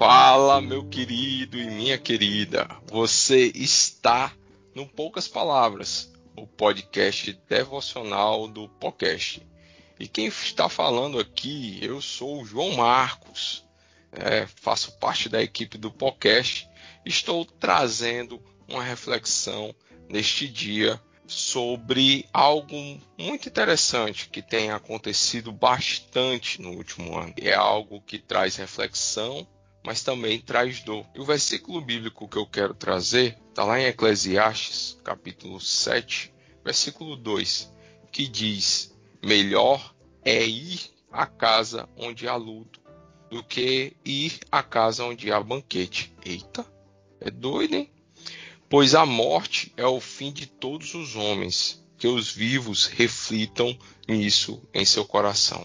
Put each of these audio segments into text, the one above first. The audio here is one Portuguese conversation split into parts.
Fala, meu querido e minha querida. Você está no Poucas Palavras, o podcast devocional do podcast. E quem está falando aqui, eu sou o João Marcos. É, faço parte da equipe do podcast. Estou trazendo uma reflexão neste dia sobre algo muito interessante que tem acontecido bastante no último ano. É algo que traz reflexão, mas também traz dor. E o versículo bíblico que eu quero trazer está lá em Eclesiastes, capítulo 7, versículo 2, que diz: Melhor é ir à casa onde há luto do que ir à casa onde há banquete. Eita, é doido, hein? Pois a morte é o fim de todos os homens, que os vivos reflitam nisso em seu coração.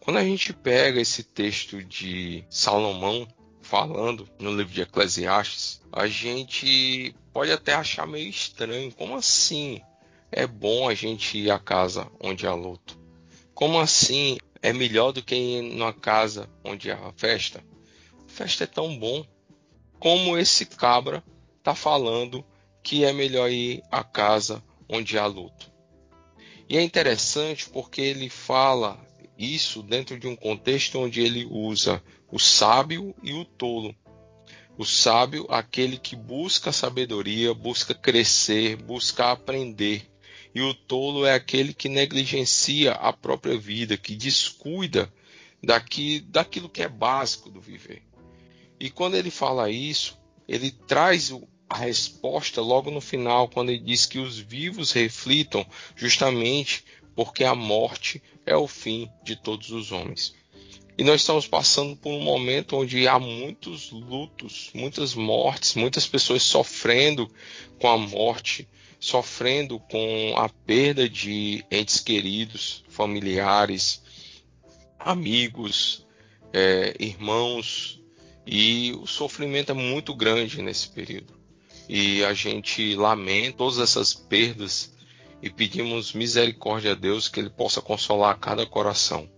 Quando a gente pega esse texto de Salomão falando no livro de Eclesiastes, a gente pode até achar meio estranho. Como assim é bom a gente ir à casa onde há luto? Como assim é melhor do que ir numa casa onde há festa? A festa é tão bom. Como esse cabra está falando que é melhor ir à casa onde há luto. E é interessante porque ele fala isso dentro de um contexto onde ele usa o sábio e o tolo. O sábio, aquele que busca sabedoria, busca crescer, busca aprender. E o tolo é aquele que negligencia a própria vida, que descuida daqui, daquilo que é básico do viver. E quando ele fala isso, ele traz a resposta logo no final, quando ele diz que os vivos reflitam justamente porque a morte é o fim de todos os homens. E nós estamos passando por um momento onde há muitos lutos, muitas mortes, muitas pessoas sofrendo com a morte, sofrendo com a perda de entes queridos, familiares, amigos, é, irmãos, e o sofrimento é muito grande nesse período e a gente lamenta todas essas perdas e pedimos misericórdia a Deus que Ele possa consolar cada coração.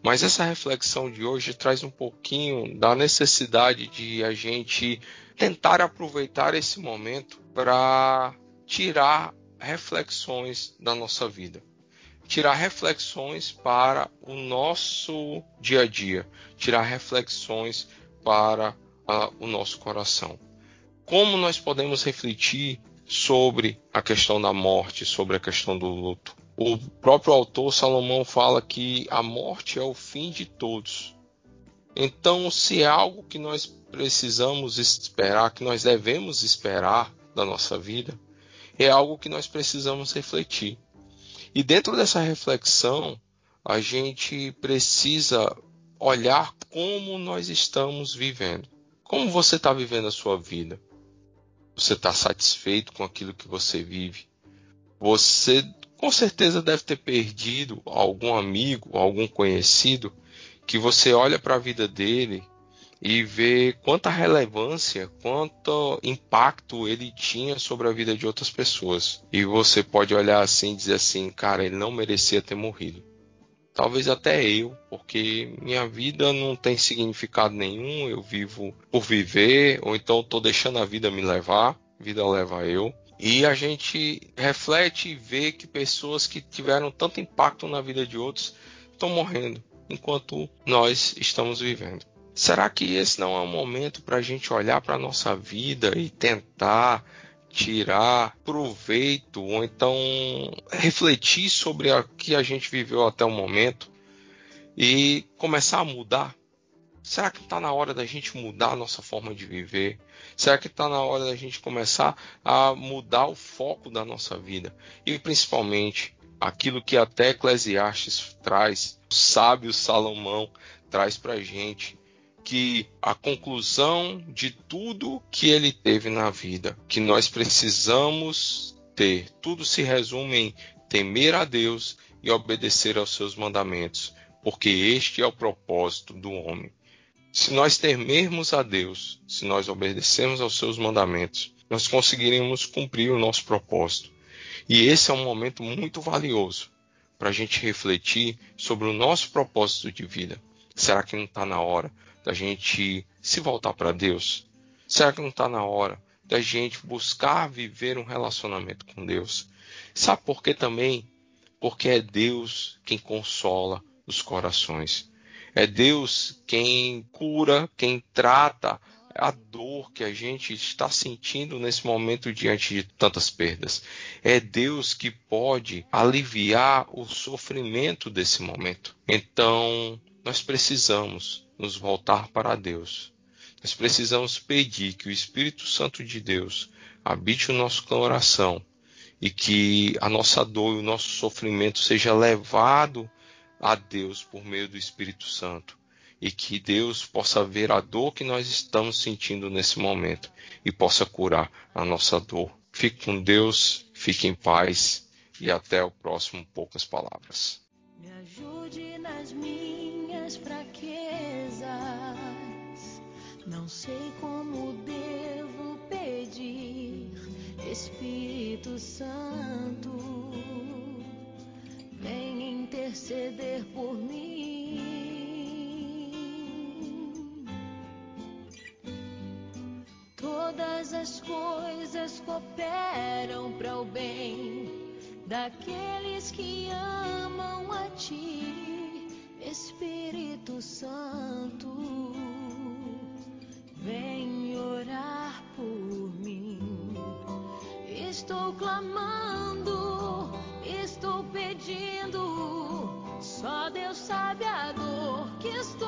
Mas essa reflexão de hoje traz um pouquinho da necessidade de a gente tentar aproveitar esse momento para tirar reflexões da nossa vida. Tirar reflexões para o nosso dia a dia, tirar reflexões para uh, o nosso coração como nós podemos refletir sobre a questão da morte, sobre a questão do luto. O próprio autor Salomão fala que a morte é o fim de todos. Então, se é algo que nós precisamos esperar, que nós devemos esperar da nossa vida, é algo que nós precisamos refletir. E dentro dessa reflexão, a gente precisa olhar como nós estamos vivendo. Como você está vivendo a sua vida? Você está satisfeito com aquilo que você vive? Você com certeza deve ter perdido algum amigo, algum conhecido que você olha para a vida dele e vê quanta relevância, quanto impacto ele tinha sobre a vida de outras pessoas. E você pode olhar assim e dizer assim, cara, ele não merecia ter morrido. Talvez até eu, porque minha vida não tem significado nenhum, eu vivo por viver, ou então estou deixando a vida me levar, vida leva eu. E a gente reflete e vê que pessoas que tiveram tanto impacto na vida de outros estão morrendo, enquanto nós estamos vivendo. Será que esse não é um momento para a gente olhar para a nossa vida e tentar tirar proveito ou então refletir sobre o que a gente viveu até o momento e começar a mudar? Será que está na hora da gente mudar a nossa forma de viver? Será que está na hora da gente começar a mudar o foco da nossa vida? E principalmente aquilo que até Eclesiastes traz, o sábio Salomão traz para a gente, que a conclusão de tudo que ele teve na vida, que nós precisamos ter, tudo se resume em temer a Deus e obedecer aos seus mandamentos, porque este é o propósito do homem. Se nós temermos a Deus, se nós obedecermos aos seus mandamentos, nós conseguiremos cumprir o nosso propósito. E esse é um momento muito valioso para a gente refletir sobre o nosso propósito de vida. Será que não está na hora da gente se voltar para Deus? Será que não está na hora da gente buscar viver um relacionamento com Deus? Sabe por que também? Porque é Deus quem consola os corações. É Deus quem cura, quem trata a dor que a gente está sentindo nesse momento diante de tantas perdas. É Deus que pode aliviar o sofrimento desse momento. Então, nós precisamos nos voltar para Deus. Nós precisamos pedir que o Espírito Santo de Deus habite o nosso coração e que a nossa dor e o nosso sofrimento seja levado a Deus por meio do Espírito Santo e que Deus possa ver a dor que nós estamos sentindo nesse momento e possa curar a nossa dor. Fique com Deus, fique em paz e até o próximo Poucas Palavras. Não sei como devo pedir, Espírito Santo, vem interceder por mim. Todas as coisas cooperam para o bem daqueles que amam a Ti, Espírito Santo. Clamando, estou pedindo. Só Deus sabe a dor que estou